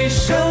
一生